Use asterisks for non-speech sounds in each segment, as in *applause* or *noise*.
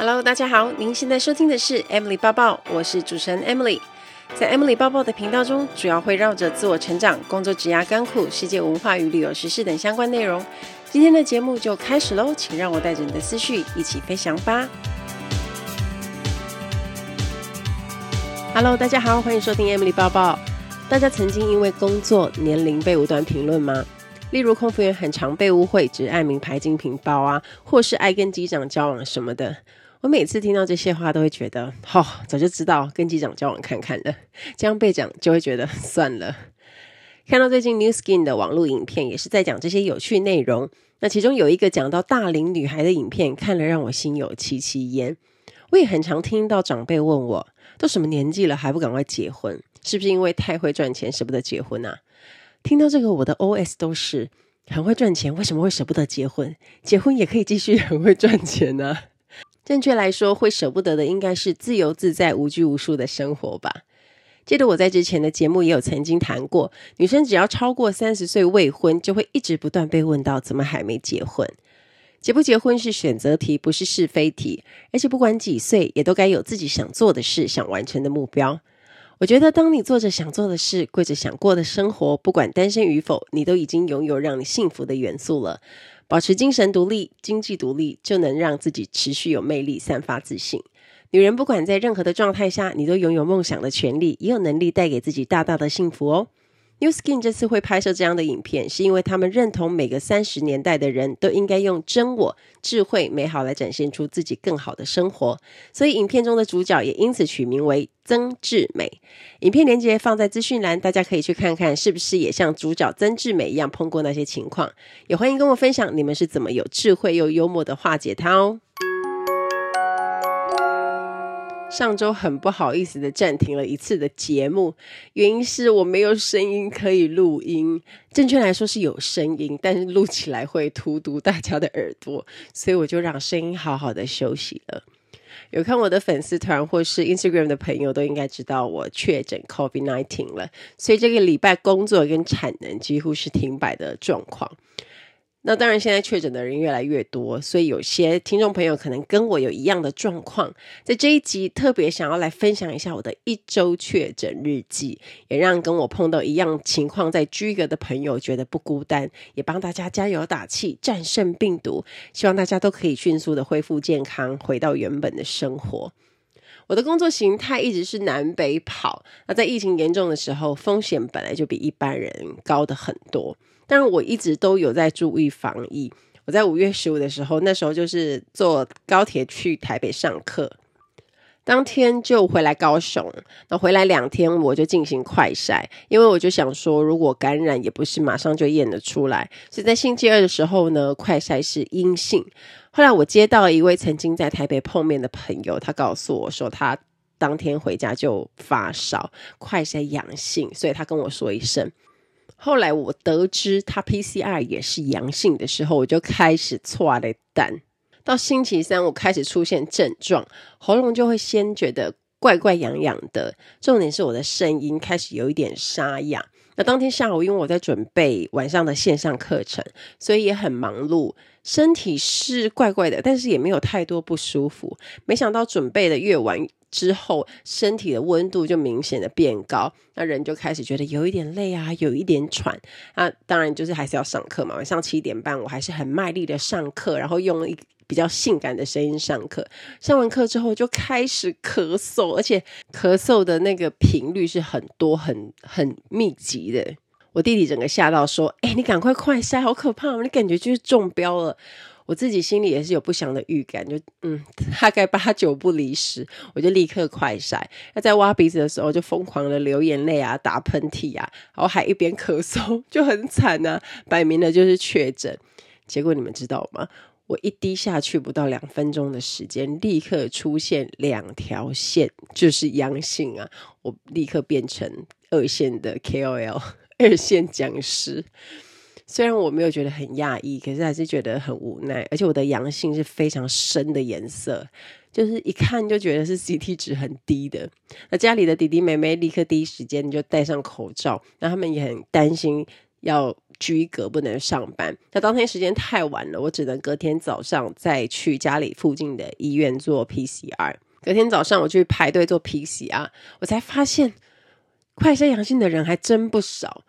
Hello，大家好，您现在收听的是 Emily 抱抱，我是主持人 Emily。在 Emily 抱抱的频道中，主要会绕着自我成长、工作、职涯、甘苦、世界文化与旅游时事等相关内容。今天的节目就开始喽，请让我带着你的思绪一起飞翔吧。Hello，大家好，欢迎收听 Emily 抱抱。大家曾经因为工作年龄被无端评论吗？例如空服员很常被误会只爱名牌精品包啊，或是爱跟机长交往什么的。我每次听到这些话，都会觉得，哦，早就知道跟机长交往看看了。这样被讲，就会觉得算了。看到最近 New Skin 的网络影片，也是在讲这些有趣内容。那其中有一个讲到大龄女孩的影片，看了让我心有戚戚焉。我也很常听到长辈问我，都什么年纪了还不赶快结婚？是不是因为太会赚钱舍不得结婚啊？听到这个，我的 OS 都是很会赚钱，为什么会舍不得结婚？结婚也可以继续很会赚钱呢、啊？正确来说，会舍不得的应该是自由自在、无拘无束的生活吧。记得我在之前的节目也有曾经谈过，女生只要超过三十岁未婚，就会一直不断被问到怎么还没结婚。结不结婚是选择题，不是是非题。而且不管几岁，也都该有自己想做的事、想完成的目标。我觉得，当你做着想做的事，过着想过的生活，不管单身与否，你都已经拥有让你幸福的元素了。保持精神独立、经济独立，就能让自己持续有魅力、散发自信。女人不管在任何的状态下，你都拥有梦想的权利，也有能力带给自己大大的幸福哦。New Skin 这次会拍摄这样的影片，是因为他们认同每个三十年代的人都应该用真我、智慧、美好来展现出自己更好的生活，所以影片中的主角也因此取名为曾志美。影片连接放在资讯栏，大家可以去看看，是不是也像主角曾志美一样碰过那些情况？也欢迎跟我分享你们是怎么有智慧又幽默的化解它哦。上周很不好意思的暂停了一次的节目，原因是我没有声音可以录音。正确来说是有声音，但是录起来会荼毒大家的耳朵，所以我就让声音好好的休息了。有看我的粉丝团或是 Instagram 的朋友都应该知道我确诊 COVID-19 了，所以这个礼拜工作跟产能几乎是停摆的状况。那当然，现在确诊的人越来越多，所以有些听众朋友可能跟我有一样的状况。在这一集特别想要来分享一下我的一周确诊日记，也让跟我碰到一样情况在居隔的朋友觉得不孤单，也帮大家加油打气，战胜病毒。希望大家都可以迅速的恢复健康，回到原本的生活。我的工作形态一直是南北跑。那在疫情严重的时候，风险本来就比一般人高的很多。但是我一直都有在注意防疫。我在五月十五的时候，那时候就是坐高铁去台北上课，当天就回来高雄。那回来两天，我就进行快筛，因为我就想说，如果感染也不是马上就验得出来。所以在星期二的时候呢，快筛是阴性。后来我接到一位曾经在台北碰面的朋友，他告诉我说，他当天回家就发烧，快筛阳性，所以他跟我说一声。后来我得知他 PCR 也是阳性的时候，我就开始剉咧等。到星期三，我开始出现症状，喉咙就会先觉得怪怪痒痒的，重点是我的声音开始有一点沙哑。那当天下午，因为我在准备晚上的线上课程，所以也很忙碌，身体是怪怪的，但是也没有太多不舒服。没想到准备的越晚。之后，身体的温度就明显的变高，那人就开始觉得有一点累啊，有一点喘。那当然就是还是要上课嘛。晚上七点半，我还是很卖力的上课，然后用一比较性感的声音上课。上完课之后就开始咳嗽，而且咳嗽的那个频率是很多、很很密集的。我弟弟整个吓到说：“哎，你赶快快塞，好可怕！你感觉就是中标了。”我自己心里也是有不祥的预感，就嗯，大概八九不离十，我就立刻快筛。那在挖鼻子的时候，就疯狂的流眼泪啊，打喷嚏啊，然后还一边咳嗽，就很惨啊，摆明了就是确诊。结果你们知道吗？我一滴下去不到两分钟的时间，立刻出现两条线，就是阳性啊！我立刻变成二线的 KOL，二线讲师。虽然我没有觉得很讶异，可是还是觉得很无奈。而且我的阳性是非常深的颜色，就是一看就觉得是 CT 值很低的。那家里的弟弟妹妹立刻第一时间就戴上口罩，那他们也很担心要居隔不能上班。那当天时间太晚了，我只能隔天早上再去家里附近的医院做 PCR。隔天早上我去排队做 PCR，我才发现快筛阳性的人还真不少。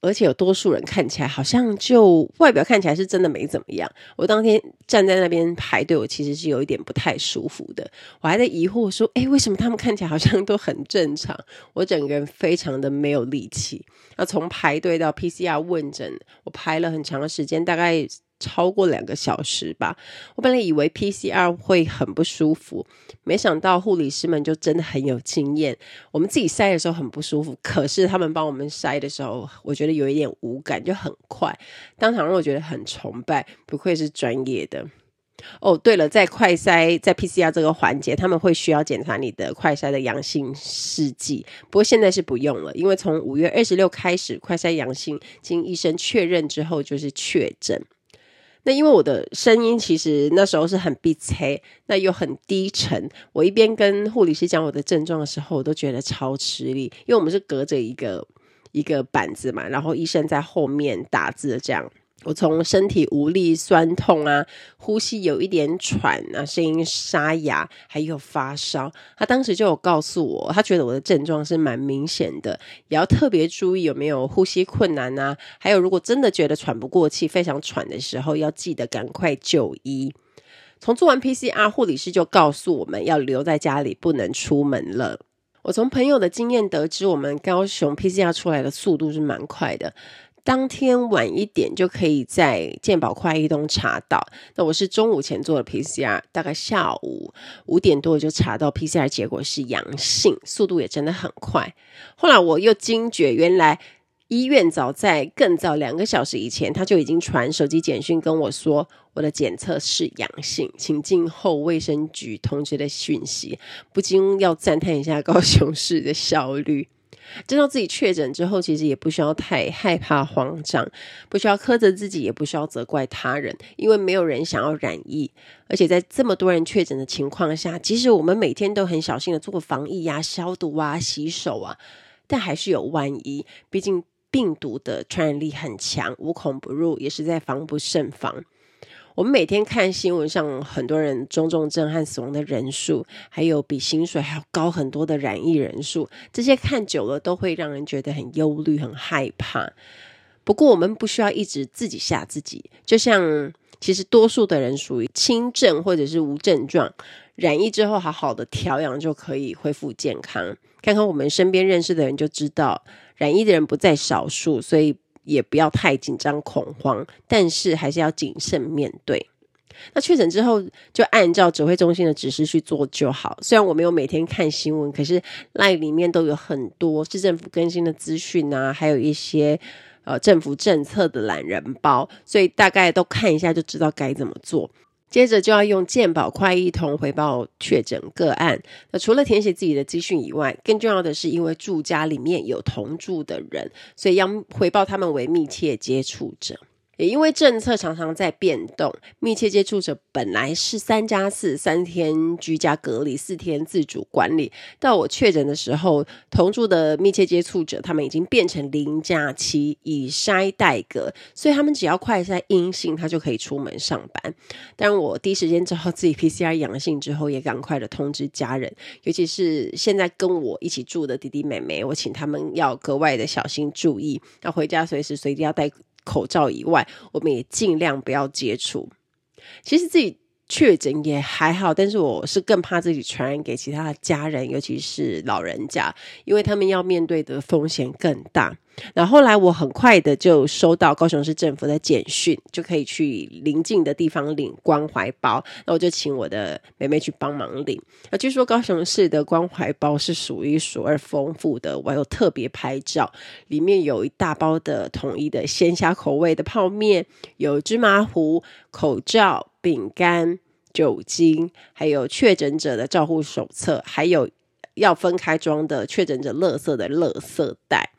而且有多数人看起来好像就外表看起来是真的没怎么样。我当天站在那边排队，我其实是有一点不太舒服的。我还在疑惑说：“哎，为什么他们看起来好像都很正常？”我整个人非常的没有力气。那从排队到 PCR 问诊，我排了很长的时间，大概。超过两个小时吧，我本来以为 PCR 会很不舒服，没想到护理师们就真的很有经验。我们自己筛的时候很不舒服，可是他们帮我们筛的时候，我觉得有一点无感，就很快，当场让我觉得很崇拜，不愧是专业的。哦，对了，在快筛在 PCR 这个环节，他们会需要检查你的快筛的阳性试剂，不过现在是不用了，因为从五月二十六开始，快筛阳性经医生确认之后就是确诊。那因为我的声音其实那时候是很鼻塞，那又很低沉。我一边跟护理师讲我的症状的时候，我都觉得超吃力，因为我们是隔着一个一个板子嘛，然后医生在后面打字这样。我从身体无力、酸痛啊，呼吸有一点喘啊，声音沙哑，还有发烧。他当时就有告诉我，他觉得我的症状是蛮明显的，也要特别注意有没有呼吸困难啊。还有，如果真的觉得喘不过气、非常喘的时候，要记得赶快就医。从做完 PCR，护理师就告诉我们要留在家里，不能出门了。我从朋友的经验得知，我们高雄 PCR 出来的速度是蛮快的。当天晚一点就可以在健保快易通查到。那我是中午前做的 PCR，大概下午五点多就查到 PCR 结果是阳性，速度也真的很快。后来我又惊觉，原来医院早在更早两个小时以前，他就已经传手机简讯跟我说，我的检测是阳性，请静候卫生局通知的讯息。不禁要赞叹一下高雄市的效率。知道自己确诊之后，其实也不需要太害怕慌张，不需要苛责自己，也不需要责怪他人，因为没有人想要染疫。而且在这么多人确诊的情况下，即使我们每天都很小心的做防疫呀、消毒啊、洗手啊，但还是有万一。毕竟病毒的传染力很强，无孔不入，也是在防不胜防。我们每天看新闻上很多人中重症和死亡的人数，还有比薪水还要高很多的染疫人数，这些看久了都会让人觉得很忧虑、很害怕。不过我们不需要一直自己吓自己，就像其实多数的人属于轻症或者是无症状，染疫之后好好的调养就可以恢复健康。看看我们身边认识的人就知道，染疫的人不在少数，所以。也不要太紧张恐慌，但是还是要谨慎面对。那确诊之后，就按照指挥中心的指示去做就好。虽然我没有每天看新闻，可是 LINE 里面都有很多市政府更新的资讯啊，还有一些呃政府政策的懒人包，所以大概都看一下就知道该怎么做。接着就要用健保快易通回报确诊个案。那除了填写自己的资讯以外，更重要的是，因为住家里面有同住的人，所以要回报他们为密切接触者。也因为政策常常在变动，密切接触者本来是三加四，三天居家隔离，四天自主管理。到我确诊的时候，同住的密切接触者他们已经变成零加七，以筛代隔，所以他们只要快筛阴性，他就可以出门上班。但我第一时间知道自己 PCR 阳性之后，也赶快的通知家人，尤其是现在跟我一起住的弟弟妹妹，我请他们要格外的小心注意，要回家随时随地要带。口罩以外，我们也尽量不要接触。其实自己确诊也还好，但是我是更怕自己传染给其他的家人，尤其是老人家，因为他们要面对的风险更大。然后来我很快的就收到高雄市政府的简讯，就可以去邻近的地方领关怀包。那我就请我的妹妹去帮忙领。那据说高雄市的关怀包是数一数二丰富的，我有特别拍照，里面有一大包的统一的鲜虾口味的泡面，有芝麻糊、口罩、饼干、酒精，还有确诊者的照护手册，还有要分开装的确诊者垃圾的垃圾袋。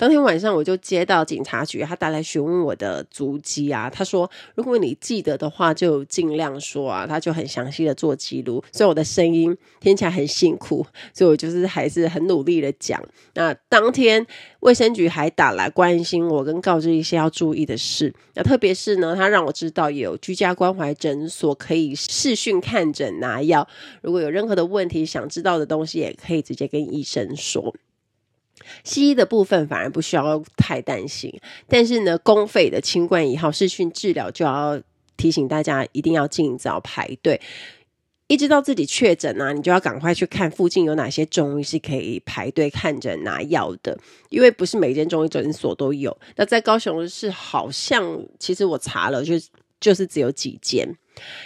当天晚上我就接到警察局，他打来询问我的足迹啊。他说，如果你记得的话，就尽量说啊。他就很详细的做记录，所以我的声音听起来很辛苦，所以我就是还是很努力的讲。那当天卫生局还打来关心我，跟告知一些要注意的事。那特别是呢，他让我知道有居家关怀诊所可以视讯看诊拿药。如果有任何的问题，想知道的东西，也可以直接跟医生说。西医的部分反而不需要太担心，但是呢，公费的清冠一号视讯治疗就要提醒大家一定要尽早排队。一知道自己确诊啊，你就要赶快去看附近有哪些中医是可以排队看诊拿药的，因为不是每间中医诊所都有。那在高雄市好像，其实我查了，就就是只有几间。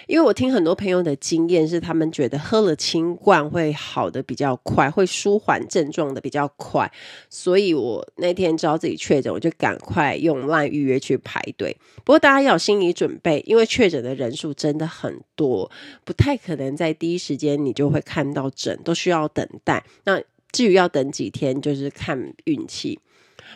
因为我听很多朋友的经验是，他们觉得喝了清罐会好的比较快，会舒缓症状的比较快，所以我那天知道自己确诊，我就赶快用烂预约去排队。不过大家要有心理准备，因为确诊的人数真的很多，不太可能在第一时间你就会看到诊，都需要等待。那至于要等几天，就是看运气。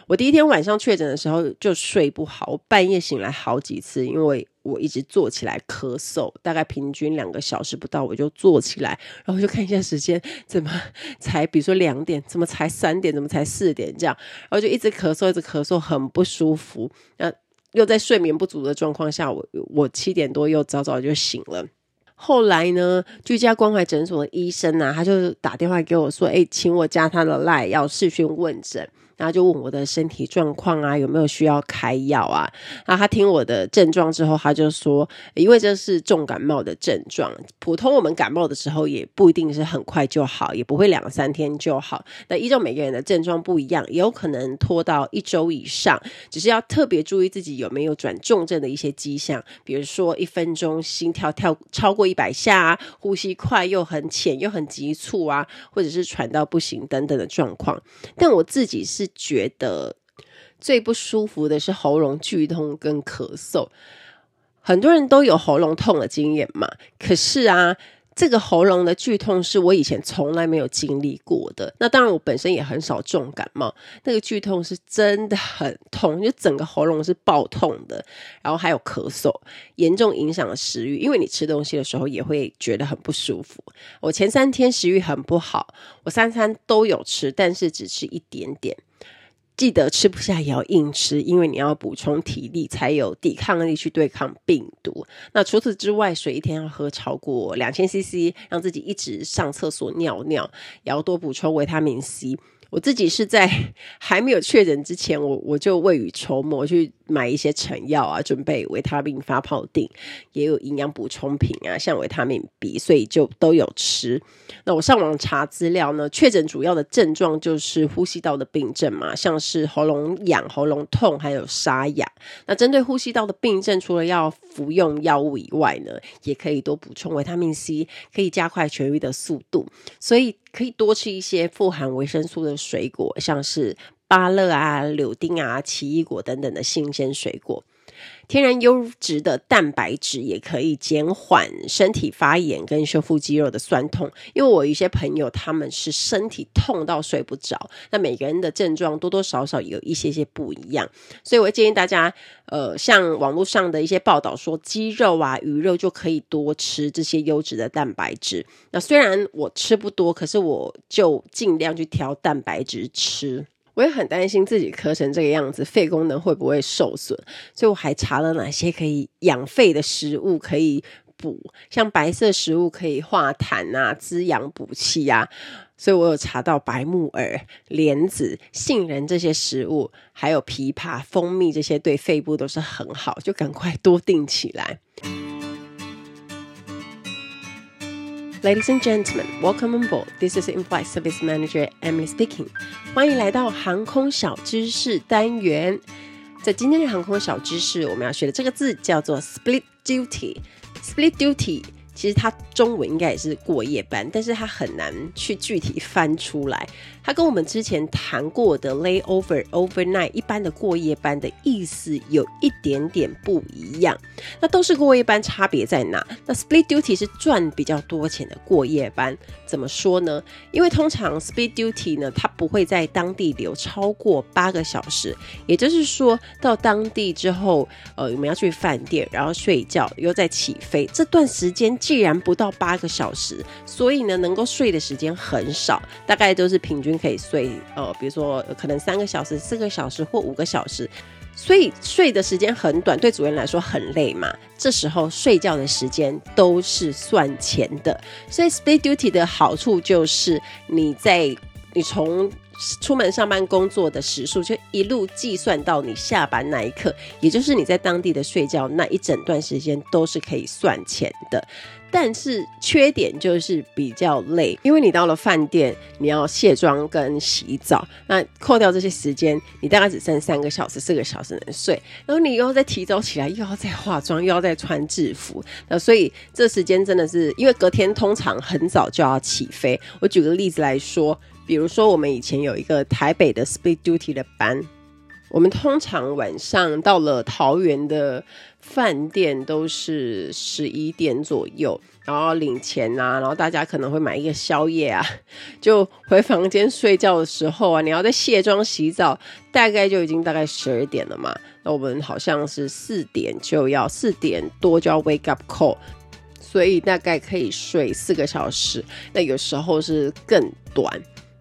我第一天晚上确诊的时候就睡不好，我半夜醒来好几次，因为我一直坐起来咳嗽，大概平均两个小时不到我就坐起来，然后就看一下时间，怎么 *laughs* 才比如说两点，怎么才三点，怎么才四点这样，然后就一直咳嗽，一直咳嗽，很不舒服。那又在睡眠不足的状况下，我我七点多又早早就醒了。后来呢，居家关怀诊所的医生啊，他就打电话给我说：“哎，请我加他的 LINE，要视讯问诊。”然后就问我的身体状况啊，有没有需要开药啊？然后他听我的症状之后，他就说，因为这是重感冒的症状，普通我们感冒的时候也不一定是很快就好，也不会两三天就好。那依照每个人的症状不一样，也有可能拖到一周以上。只是要特别注意自己有没有转重症的一些迹象，比如说一分钟心跳跳超过一百下啊，呼吸快又很浅又很急促啊，或者是喘到不行等等的状况。但我自己是。觉得最不舒服的是喉咙剧痛跟咳嗽，很多人都有喉咙痛的经验嘛。可是啊，这个喉咙的剧痛是我以前从来没有经历过的。那当然，我本身也很少重感冒，那个剧痛是真的很痛，就整个喉咙是爆痛的，然后还有咳嗽，严重影响了食欲，因为你吃东西的时候也会觉得很不舒服。我前三天食欲很不好，我三餐都有吃，但是只吃一点点。记得吃不下也要硬吃，因为你要补充体力，才有抵抗力去对抗病毒。那除此之外，水一天要喝超过两千 CC，让自己一直上厕所尿尿，也要多补充维他命 C。我自己是在 *laughs* 还没有确诊之前，我我就未雨绸缪去买一些成药啊，准备维他命发泡錠，也有营养补充品啊，像维他命 B，所以就都有吃。那我上网查资料呢，确诊主要的症状就是呼吸道的病症嘛，像是喉咙痒、喉咙痛，还有沙哑。那针对呼吸道的病症，除了要服用药物以外呢，也可以多补充维他命 C，可以加快痊愈的速度。所以可以多吃一些富含维生素的水果，像是芭乐啊、柳丁啊、奇异果等等的新鲜水果。天然优质的蛋白质也可以减缓身体发炎跟修复肌肉的酸痛。因为我一些朋友他们是身体痛到睡不着，那每个人的症状多多少少有一些些不一样，所以我建议大家，呃，像网络上的一些报道说鸡肉啊、鱼肉就可以多吃这些优质的蛋白质。那虽然我吃不多，可是我就尽量去挑蛋白质吃。我也很担心自己咳成这个样子，肺功能会不会受损？所以我还查了哪些可以养肺的食物可以补，像白色食物可以化痰啊、滋养补气啊。所以我有查到白木耳、莲子、杏仁这些食物，还有枇杷、蜂蜜这些对肺部都是很好，就赶快多订起来。Ladies and gentlemen, welcome on board. This is In-flight Service Manager Emily speaking. 欢迎来到航空小知识单元。在今天的航空小知识，我们要学的这个字叫做 split duty。split duty 其实它中文应该也是过夜班，但是它很难去具体翻出来。它跟我们之前谈过的 layover、overnight 一般的过夜班的意思有一点点不一样。那都是过夜班，差别在哪？那 split duty 是赚比较多钱的过夜班，怎么说呢？因为通常 split duty 呢，它不会在当地留超过八个小时，也就是说到当地之后，呃，我们要去饭店，然后睡觉，又再起飞，这段时间既然不到八个小时，所以呢，能够睡的时间很少，大概都是平均。可以睡，呃，比如说可能三个小时、四个小时或五个小时，所以睡的时间很短，对主人来说很累嘛。这时候睡觉的时间都是算钱的，所以 split duty 的好处就是你在你从出门上班工作的时数就一路计算到你下班那一刻，也就是你在当地的睡觉那一整段时间都是可以算钱的。但是缺点就是比较累，因为你到了饭店，你要卸妆跟洗澡，那扣掉这些时间，你大概只剩三个小时、四个小时能睡，然后你又要再提早起来，又要再化妆，又要再穿制服，那所以这时间真的是，因为隔天通常很早就要起飞。我举个例子来说，比如说我们以前有一个台北的 speed duty 的班。我们通常晚上到了桃园的饭店都是十一点左右，然后领钱啊，然后大家可能会买一个宵夜啊，*laughs* 就回房间睡觉的时候啊，你要在卸妆洗澡，大概就已经大概十二点了嘛。那我们好像是四点就要四点多就要 wake up call，所以大概可以睡四个小时，那有时候是更短。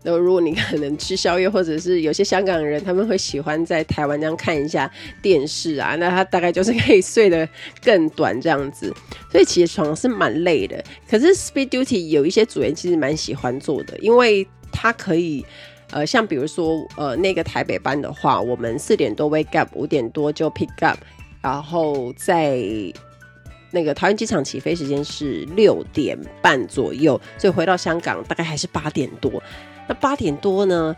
那如果你可能吃宵夜，或者是有些香港人他们会喜欢在台湾这样看一下电视啊，*laughs* 那他大概就是可以睡得更短这样子。所以起床是蛮累的。可是 speed duty 有一些组员其实蛮喜欢做的，因为他可以呃，像比如说呃那个台北班的话，我们四点多 wake up，五点多就 pick up，然后在那个桃园机场起飞时间是六点半左右，所以回到香港大概还是八点多。那八点多呢，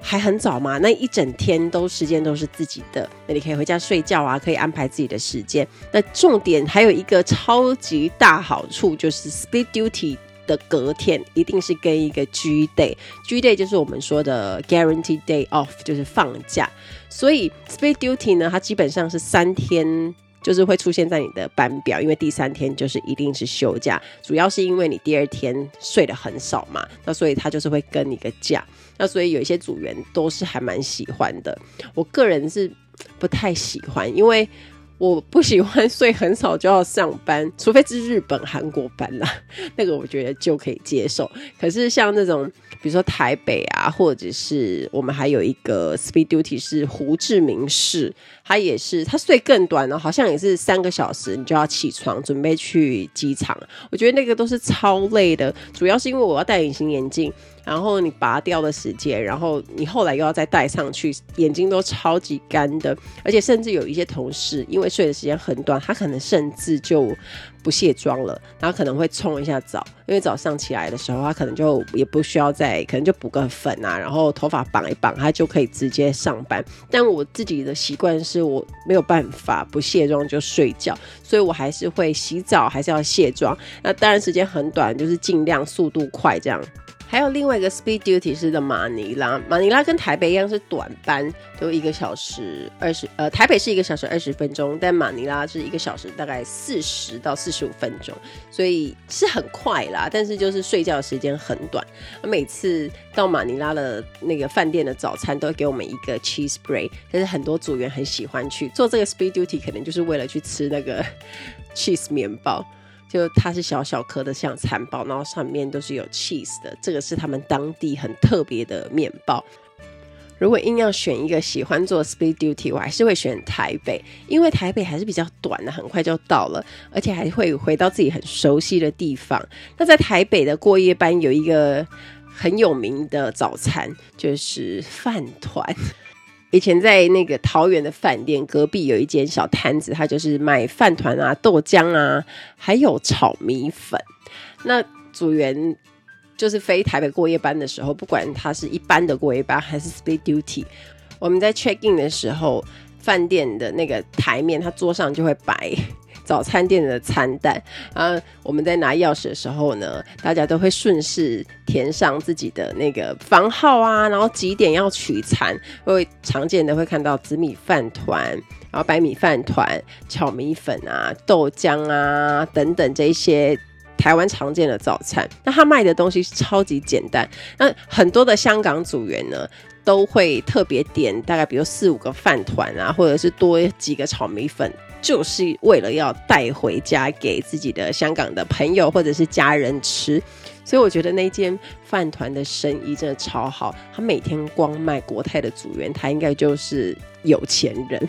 还很早嘛？那一整天都时间都是自己的，那你可以回家睡觉啊，可以安排自己的时间。那重点还有一个超级大好处，就是 split duty 的隔天一定是跟一个 G day，G day 就是我们说的 guaranteed day off，就是放假。所以 split duty 呢，它基本上是三天。就是会出现在你的班表，因为第三天就是一定是休假，主要是因为你第二天睡得很少嘛，那所以他就是会跟你个假，那所以有一些组员都是还蛮喜欢的，我个人是不太喜欢，因为。我不喜欢睡很少就要上班，除非是日本、韩国班啦，*laughs* 那个我觉得就可以接受。可是像那种，比如说台北啊，或者是我们还有一个 speed duty 是胡志明市，他也是他睡更短了，好像也是三个小时，你就要起床准备去机场。我觉得那个都是超累的，主要是因为我要戴隐形眼镜。然后你拔掉的时间，然后你后来又要再戴上去，眼睛都超级干的，而且甚至有一些同事因为睡的时间很短，他可能甚至就不卸妆了，然后可能会冲一下澡，因为早上起来的时候他可能就也不需要再，可能就补个粉啊，然后头发绑一绑，他就可以直接上班。但我自己的习惯是我没有办法不卸妆就睡觉，所以我还是会洗澡，还是要卸妆。那当然时间很短，就是尽量速度快这样。还有另外一个 speed duty 是的马尼拉，马尼拉跟台北一样是短班，都一个小时二十，呃，台北是一个小时二十分钟，但马尼拉是一个小时大概四十到四十五分钟，所以是很快啦，但是就是睡觉时间很短。每次到马尼拉的那个饭店的早餐都会给我们一个 cheese bread，但是很多组员很喜欢去做这个 speed duty，可能就是为了去吃那个 *laughs* cheese 面包。就它是小小颗的，像餐包，然后上面都是有 cheese 的。这个是他们当地很特别的面包。如果硬要选一个喜欢做 speed duty，我还是会选台北，因为台北还是比较短的，很快就到了，而且还会回到自己很熟悉的地方。那在台北的过夜班有一个很有名的早餐，就是饭团。以前在那个桃园的饭店隔壁有一间小摊子，他就是卖饭团啊、豆浆啊，还有炒米粉。那组员就是飞台北过夜班的时候，不管他是一般的过夜班还是 speed duty，我们在 check in 的时候，饭店的那个台面，他桌上就会摆早餐店的餐单啊。我们在拿钥匙的时候呢，大家都会顺势填上自己的那个房号啊，然后几点要取餐。会常见的会看到紫米饭团，然后白米饭团、炒米粉啊、豆浆啊等等这些。台湾常见的早餐，那他卖的东西是超级简单。那很多的香港组员呢，都会特别点大概比如四五个饭团啊，或者是多几个炒米粉，就是为了要带回家给自己的香港的朋友或者是家人吃。所以我觉得那间饭团的生意真的超好，他每天光卖国泰的组员，他应该就是有钱人。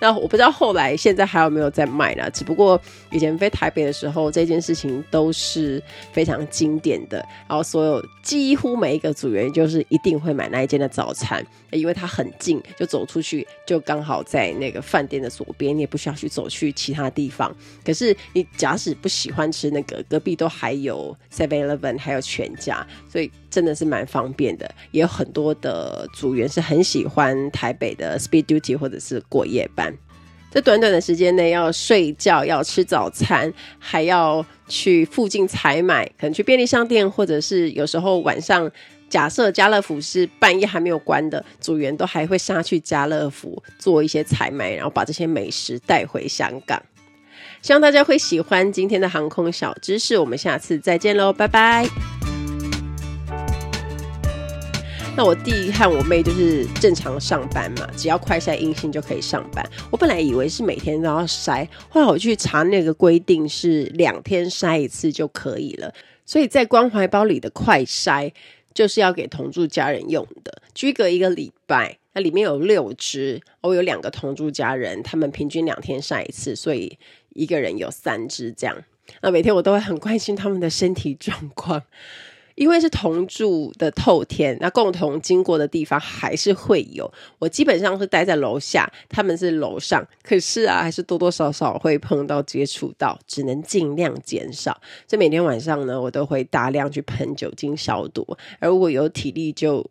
那我不知道后来现在还有没有在卖呢？只不过以前飞台北的时候，这件事情都是非常经典的。然后所有几乎每一个组员就是一定会买那一间的早餐，因为它很近，就走出去就刚好在那个饭店的左边，你也不需要去走去其他地方。可是你假使不喜欢吃那个，隔壁都还有 Seven Eleven，还有全家，所以真的是蛮方便的。也有很多的组员是很喜欢台北的 Speed Duty 或者是过夜班。在短短的时间内要睡觉，要吃早餐，还要去附近采买，可能去便利商店，或者是有时候晚上，假设家乐福是半夜还没有关的，组员都还会下去家乐福做一些采买，然后把这些美食带回香港。希望大家会喜欢今天的航空小知识，我们下次再见喽，拜拜。那我弟和我妹就是正常上班嘛，只要快筛阴性就可以上班。我本来以为是每天都要筛，后来我去查那个规定是两天筛一次就可以了。所以在关怀包里的快筛就是要给同住家人用的，居隔一个礼拜。那里面有六只，我有两个同住家人，他们平均两天筛一次，所以一个人有三只这样。那每天我都会很关心他们的身体状况。因为是同住的透天，那共同经过的地方还是会有。我基本上是待在楼下，他们是楼上，可是啊，还是多多少少会碰到、接触到，只能尽量减少。所以每天晚上呢，我都会大量去喷酒精消毒，而如果有体力就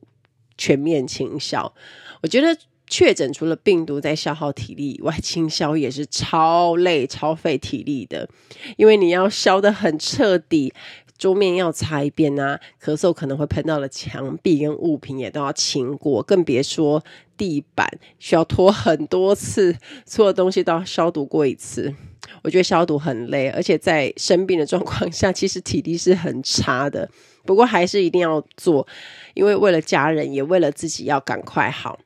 全面清消。我觉得确诊除了病毒在消耗体力以外，清消也是超累、超费体力的，因为你要消得很彻底。桌面要擦一遍啊，咳嗽可能会喷到了墙壁跟物品也都要清过，更别说地板需要拖很多次，所有东西都要消毒过一次。我觉得消毒很累，而且在生病的状况下，其实体力是很差的。不过还是一定要做，因为为了家人，也为了自己要赶快好。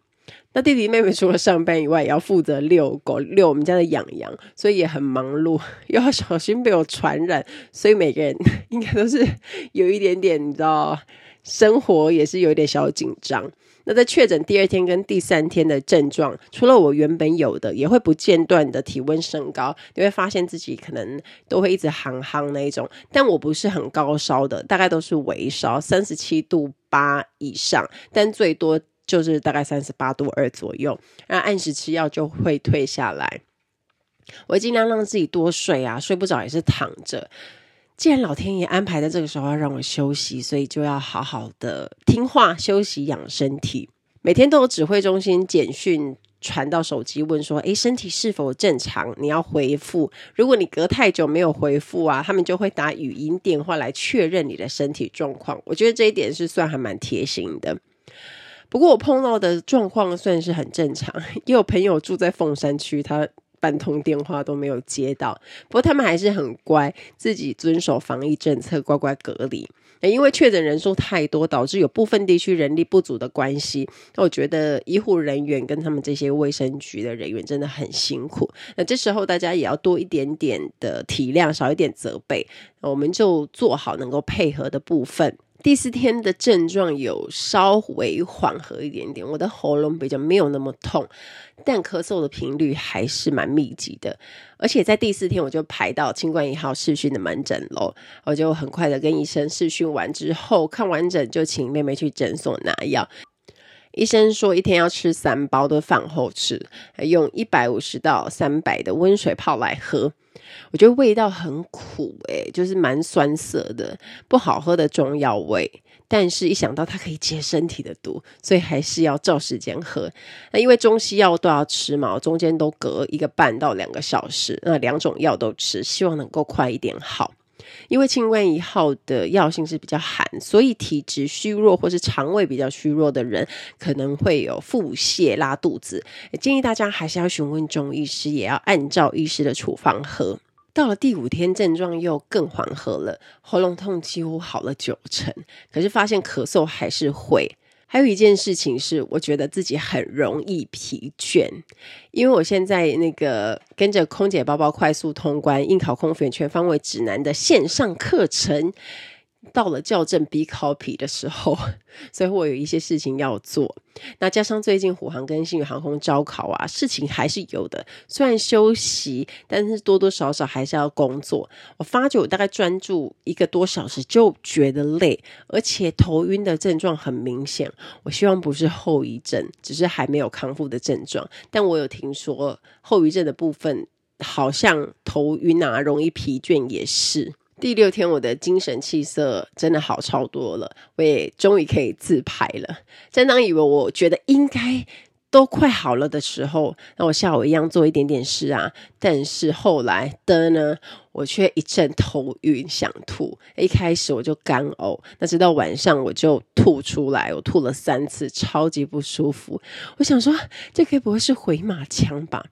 那弟弟妹妹除了上班以外，也要负责遛狗，遛我们家的养羊，所以也很忙碌，又要小心被我传染，所以每个人 *laughs* 应该都是有一点点，你知道，生活也是有一点小紧张。那在确诊第二天跟第三天的症状，除了我原本有的，也会不间断的体温升高，你会发现自己可能都会一直夯夯那一种，但我不是很高烧的，大概都是微烧，三十七度八以上，但最多。就是大概三十八度二左右，然后按时吃药就会退下来。我尽量让自己多睡啊，睡不着也是躺着。既然老天爷安排在这个时候让我休息，所以就要好好的听话休息养身体。每天都有指挥中心简讯传到手机问说：“诶，身体是否正常？”你要回复。如果你隔太久没有回复啊，他们就会打语音电话来确认你的身体状况。我觉得这一点是算还蛮贴心的。不过我碰到的状况算是很正常，*laughs* 也有朋友住在凤山区，他半通电话都没有接到。不过他们还是很乖，自己遵守防疫政策，乖乖隔离。因为确诊人数太多，导致有部分地区人力不足的关系，那我觉得医护人员跟他们这些卫生局的人员真的很辛苦。那这时候大家也要多一点点的体谅，少一点责备，我们就做好能够配合的部分。第四天的症状有稍微缓和一点点，我的喉咙比较没有那么痛，但咳嗽的频率还是蛮密集的。而且在第四天我就排到清冠一号视讯的门诊喽，我就很快的跟医生视讯完之后，看完诊就请妹妹去诊所拿药。医生说一天要吃三包的饭后吃，用一百五十到三百的温水泡来喝。我觉得味道很苦，诶，就是蛮酸涩的，不好喝的中药味。但是，一想到它可以解身体的毒，所以还是要照时间喝。那因为中西药都要吃嘛，中间都隔一个半到两个小时，那两种药都吃，希望能够快一点好。因为清瘟一号的药性是比较寒，所以体质虚弱或是肠胃比较虚弱的人可能会有腹泻、拉肚子。建议大家还是要询问中医师，也要按照医师的处方喝。到了第五天，症状又更缓和了，喉咙痛几乎好了九成，可是发现咳嗽还是会。还有一件事情是，我觉得自己很容易疲倦，因为我现在那个跟着空姐包包快速通关应考空服员全方位指南的线上课程。到了校正 B copy 的时候，所以我有一些事情要做。那加上最近虎航跟新宇航空招考啊，事情还是有的。虽然休息，但是多多少少还是要工作。我发觉我大概专注一个多小时就觉得累，而且头晕的症状很明显。我希望不是后遗症，只是还没有康复的症状。但我有听说后遗症的部分，好像头晕啊，容易疲倦也是。第六天，我的精神气色真的好超多了，我也终于可以自拍了。正当以为我觉得应该都快好了的时候，那我下午一样做一点点事啊，但是后来的呢？我却一阵头晕想吐，一开始我就干呕，那直到晚上我就吐出来，我吐了三次，超级不舒服。我想说，这该不会是回马枪吧？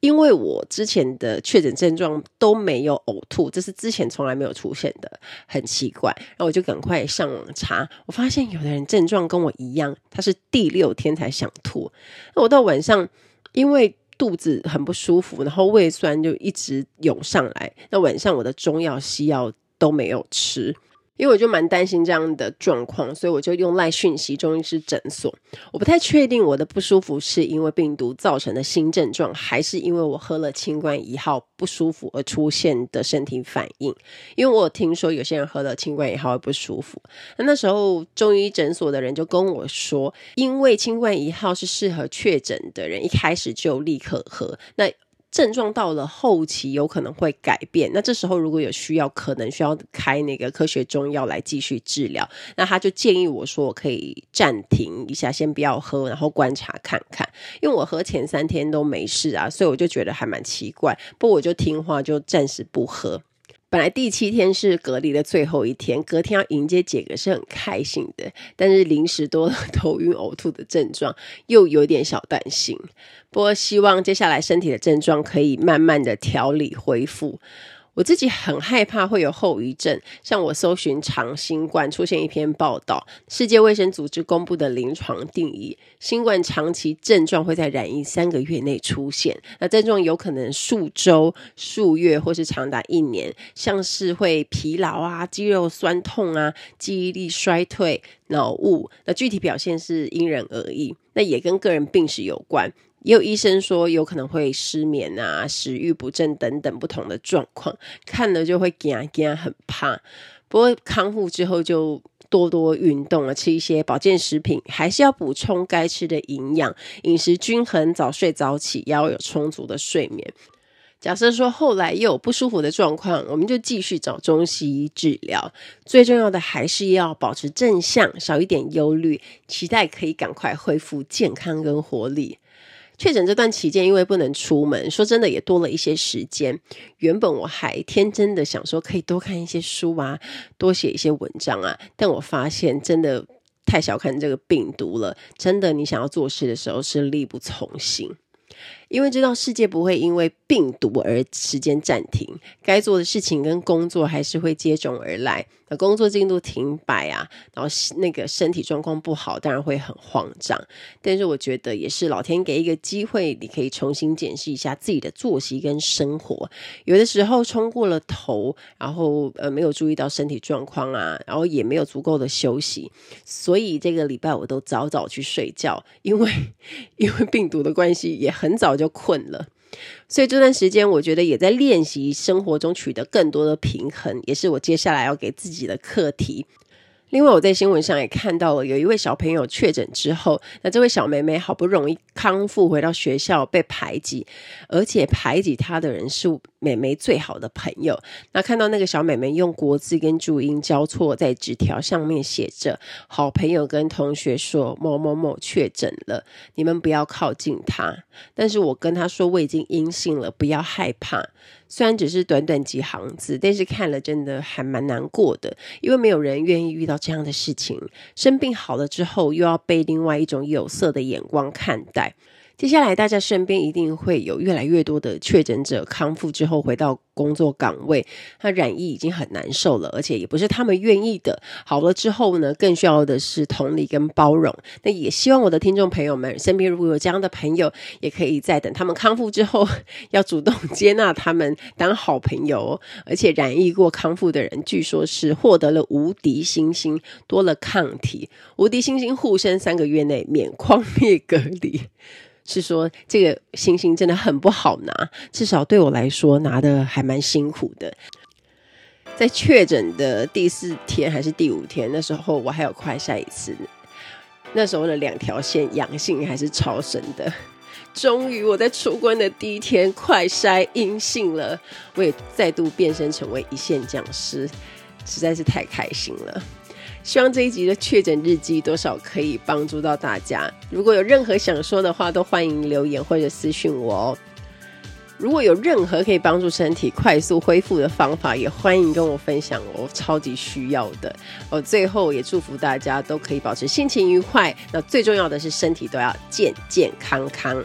因为我之前的确诊症状都没有呕吐，这是之前从来没有出现的，很奇怪。然后我就赶快上网查，我发现有的人症状跟我一样，他是第六天才想吐。那我到晚上，因为肚子很不舒服，然后胃酸就一直涌上来。那晚上我的中药、西药都没有吃。因为我就蛮担心这样的状况，所以我就用赖讯息中医师诊所。我不太确定我的不舒服是因为病毒造成的新症状，还是因为我喝了清冠一号不舒服而出现的身体反应。因为我有听说有些人喝了清冠一号会不舒服，那那时候中医诊所的人就跟我说，因为清冠一号是适合确诊的人，一开始就立刻喝。那症状到了后期有可能会改变，那这时候如果有需要，可能需要开那个科学中药来继续治疗。那他就建议我说，我可以暂停一下，先不要喝，然后观察看看。因为我喝前三天都没事啊，所以我就觉得还蛮奇怪。不过我就听话，就暂时不喝。本来第七天是隔离的最后一天，隔天要迎接姐哥是很开心的，但是临时多了头晕呕吐的症状，又有点小担心。不过希望接下来身体的症状可以慢慢的调理恢复。我自己很害怕会有后遗症，像我搜寻长新冠出现一篇报道，世界卫生组织公布的临床定义，新冠长期症状会在染疫三个月内出现，那症状有可能数周、数月或是长达一年，像是会疲劳啊、肌肉酸痛啊、记忆力衰退、脑雾，那具体表现是因人而异，那也跟个人病史有关。也有医生说有可能会失眠啊、食欲不振等等不同的状况，看了就会惊惊很怕。不过康复之后就多多运动啊，吃一些保健食品，还是要补充该吃的营养，饮食均衡，早睡早起，要有充足的睡眠。假设说后来又有不舒服的状况，我们就继续找中西医治疗。最重要的还是要保持正向，少一点忧虑，期待可以赶快恢复健康跟活力。确诊这段期间，因为不能出门，说真的也多了一些时间。原本我还天真的想说，可以多看一些书啊，多写一些文章啊。但我发现，真的太小看这个病毒了。真的，你想要做事的时候是力不从心。因为知道世界不会因为病毒而时间暂停，该做的事情跟工作还是会接踵而来。那工作进度停摆啊，然后那个身体状况不好，当然会很慌张。但是我觉得也是老天给一个机会，你可以重新检视一下自己的作息跟生活。有的时候冲过了头，然后呃没有注意到身体状况啊，然后也没有足够的休息，所以这个礼拜我都早早去睡觉，因为 *laughs* 因为病毒的关系，也很早就困了。所以这段时间，我觉得也在练习生活中取得更多的平衡，也是我接下来要给自己的课题。另外，我在新闻上也看到了，有一位小朋友确诊之后，那这位小妹妹好不容易康复回到学校，被排挤，而且排挤她的人是妹妹最好的朋友。那看到那个小妹妹用国字跟注音交错在纸条上面写着：“好朋友跟同学说某某某确诊了，你们不要靠近他。”但是我跟他说我已经阴性了，不要害怕。虽然只是短短几行字，但是看了真的还蛮难过的，因为没有人愿意遇到这样的事情。生病好了之后，又要被另外一种有色的眼光看待。接下来，大家身边一定会有越来越多的确诊者康复之后回到工作岗位，他染疫已经很难受了，而且也不是他们愿意的。好了之后呢，更需要的是同理跟包容。那也希望我的听众朋友们身边如果有这样的朋友，也可以在等他们康复之后，要主动接纳他们当好朋友。而且染疫过康复的人，据说是获得了无敌星星，多了抗体，无敌星星护身三个月内免匡列隔离。是说这个星星真的很不好拿，至少对我来说拿的还蛮辛苦的。在确诊的第四天还是第五天，那时候我还有快筛一次，那时候的两条线阳性还是超神的。终于我在出关的第一天快筛阴性了，我也再度变身成为一线讲师，实在是太开心了。希望这一集的确诊日记多少可以帮助到大家。如果有任何想说的话，都欢迎留言或者私讯我哦。如果有任何可以帮助身体快速恢复的方法，也欢迎跟我分享，我超级需要的。我，最后也祝福大家都可以保持心情愉快。那最重要的是身体都要健健康康。